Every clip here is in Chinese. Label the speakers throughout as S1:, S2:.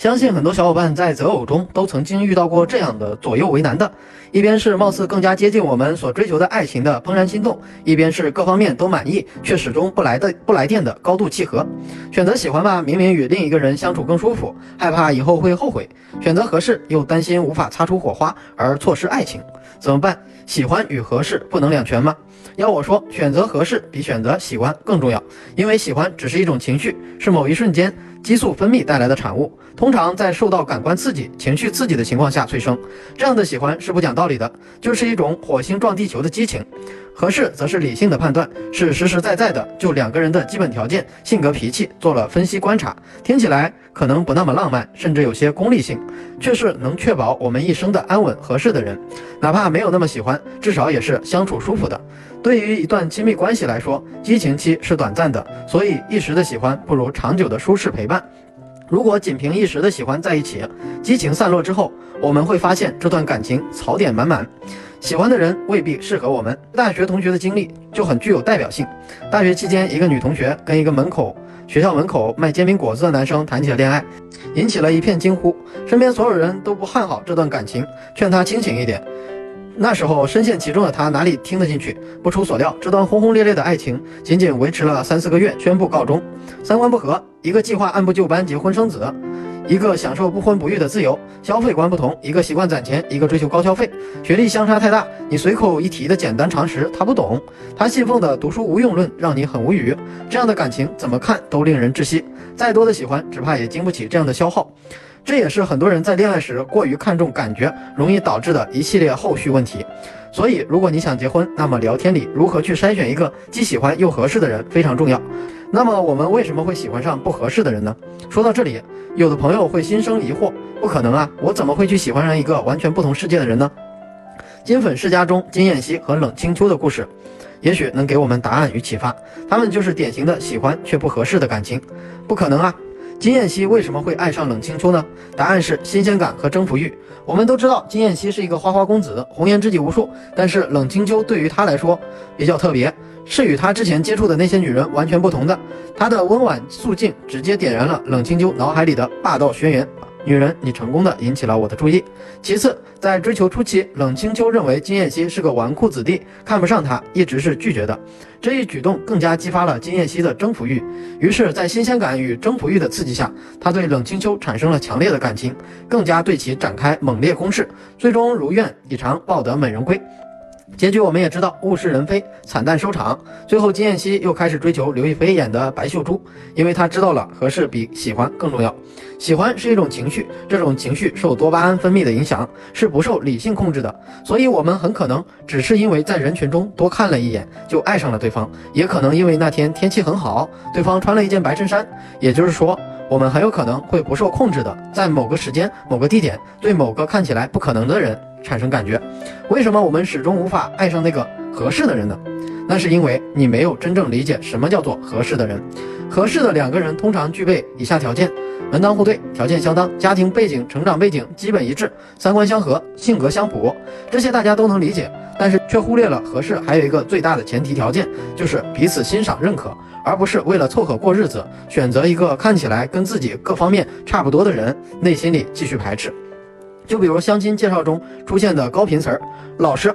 S1: 相信很多小伙伴在择偶中都曾经遇到过这样的左右为难的：一边是貌似更加接近我们所追求的爱情的怦然心动，一边是各方面都满意却始终不来的不来电的高度契合。选择喜欢吧，明明与另一个人相处更舒服，害怕以后会后悔；选择合适，又担心无法擦出火花而错失爱情。怎么办？喜欢与合适不能两全吗？要我说，选择合适比选择喜欢更重要，因为喜欢只是一种情绪，是某一瞬间。激素分泌带来的产物，通常在受到感官刺激、情绪刺激的情况下催生。这样的喜欢是不讲道理的，就是一种火星撞地球的激情。合适则是理性的判断，是实实在在的就两个人的基本条件、性格脾气做了分析观察。听起来可能不那么浪漫，甚至有些功利性，却是能确保我们一生的安稳合适的人。哪怕没有那么喜欢，至少也是相处舒服的。对于一段亲密关系来说，激情期是短暂的，所以一时的喜欢不如长久的舒适陪伴。如果仅凭一时的喜欢在一起，激情散落之后，我们会发现这段感情槽点满满，喜欢的人未必适合我们。大学同学的经历就很具有代表性。大学期间，一个女同学跟一个门口学校门口卖煎饼果子的男生谈起了恋爱，引起了一片惊呼。身边所有人都不看好这段感情，劝她清醒一点。那时候深陷其中的他哪里听得进去？不出所料，这段轰轰烈烈的爱情仅仅维持了三四个月，宣布告终。三观不合，一个计划按部就班结婚生子，一个享受不婚不育的自由；消费观不同，一个习惯攒钱，一个追求高消费；学历相差太大，你随口一提的简单常识他不懂，他信奉的读书无用论让你很无语。这样的感情怎么看都令人窒息，再多的喜欢，只怕也经不起这样的消耗。这也是很多人在恋爱时过于看重感觉，容易导致的一系列后续问题。所以，如果你想结婚，那么聊天里如何去筛选一个既喜欢又合适的人非常重要。那么，我们为什么会喜欢上不合适的人呢？说到这里，有的朋友会心生疑惑：不可能啊，我怎么会去喜欢上一个完全不同世界的人呢？金粉世家中金燕西和冷清秋的故事，也许能给我们答案与启发。他们就是典型的喜欢却不合适的感情。不可能啊！金燕西为什么会爱上冷清秋呢？答案是新鲜感和征服欲。我们都知道金燕西是一个花花公子，红颜知己无数，但是冷清秋对于他来说比较特别，是与他之前接触的那些女人完全不同的。他的温婉素净直接点燃了冷清秋脑海里的霸道宣言。女人，你成功的引起了我的注意。其次，在追求初期，冷清秋认为金燕西是个纨绔子弟，看不上他，一直是拒绝的。这一举动更加激发了金燕西的征服欲。于是，在新鲜感与征服欲的刺激下，他对冷清秋产生了强烈的感情，更加对其展开猛烈攻势，最终如愿以偿抱得美人归。结局我们也知道，物是人非，惨淡收场。最后，金燕西又开始追求刘亦菲演的白秀珠，因为他知道了合适比喜欢更重要。喜欢是一种情绪，这种情绪受多巴胺分泌的影响，是不受理性控制的。所以，我们很可能只是因为在人群中多看了一眼就爱上了对方，也可能因为那天天气很好，对方穿了一件白衬衫。也就是说，我们很有可能会不受控制的，在某个时间、某个地点，对某个看起来不可能的人。产生感觉，为什么我们始终无法爱上那个合适的人呢？那是因为你没有真正理解什么叫做合适的人。合适的两个人通常具备以下条件：门当户对，条件相当，家庭背景、成长背景基本一致，三观相合，性格相符。这些大家都能理解，但是却忽略了合适还有一个最大的前提条件，就是彼此欣赏认可，而不是为了凑合过日子，选择一个看起来跟自己各方面差不多的人，内心里继续排斥。就比如相亲介绍中出现的高频词儿，老实，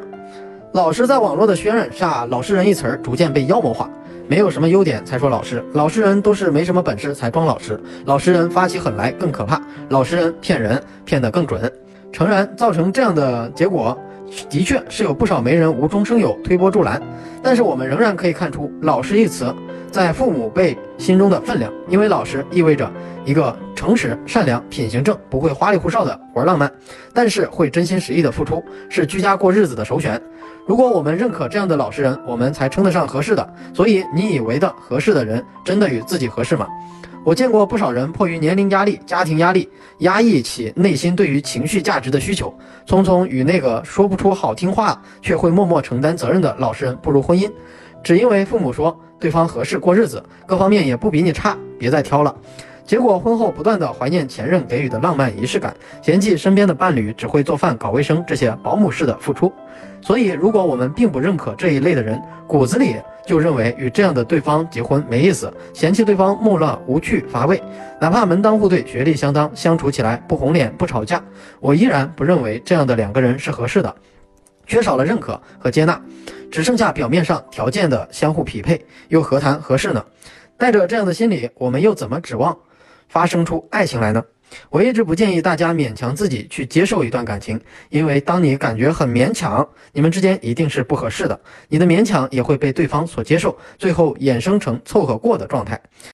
S1: 老实在网络的渲染下，老实人一词儿逐渐被妖魔化。没有什么优点才说老实，老实人都是没什么本事才装老实，老实人发起狠来更可怕，老实人骗人骗得更准。诚然，造成这样的结果，的确是有不少媒人无中生有推波助澜。但是我们仍然可以看出“老实”一词在父母辈心中的分量，因为老实意味着一个。诚实、善良、品行正，不会花里胡哨的玩浪漫，但是会真心实意的付出，是居家过日子的首选。如果我们认可这样的老实人，我们才称得上合适的。所以，你以为的合适的人，真的与自己合适吗？我见过不少人迫于年龄压力、家庭压力，压抑起内心对于情绪价值的需求，匆匆与那个说不出好听话却会默默承担责任的老实人步入婚姻，只因为父母说对方合适过日子，各方面也不比你差，别再挑了。结果婚后不断的怀念前任给予的浪漫仪式感，嫌弃身边的伴侣只会做饭搞卫生这些保姆式的付出。所以，如果我们并不认可这一类的人，骨子里就认为与这样的对方结婚没意思，嫌弃对方木讷无趣乏味，哪怕门当户对、学历相当，相处起来不红脸不吵架，我依然不认为这样的两个人是合适的，缺少了认可和接纳，只剩下表面上条件的相互匹配，又何谈合适呢？带着这样的心理，我们又怎么指望发生出爱情来呢？我一直不建议大家勉强自己去接受一段感情，因为当你感觉很勉强，你们之间一定是不合适的，你的勉强也会被对方所接受，最后衍生成凑合过的状态。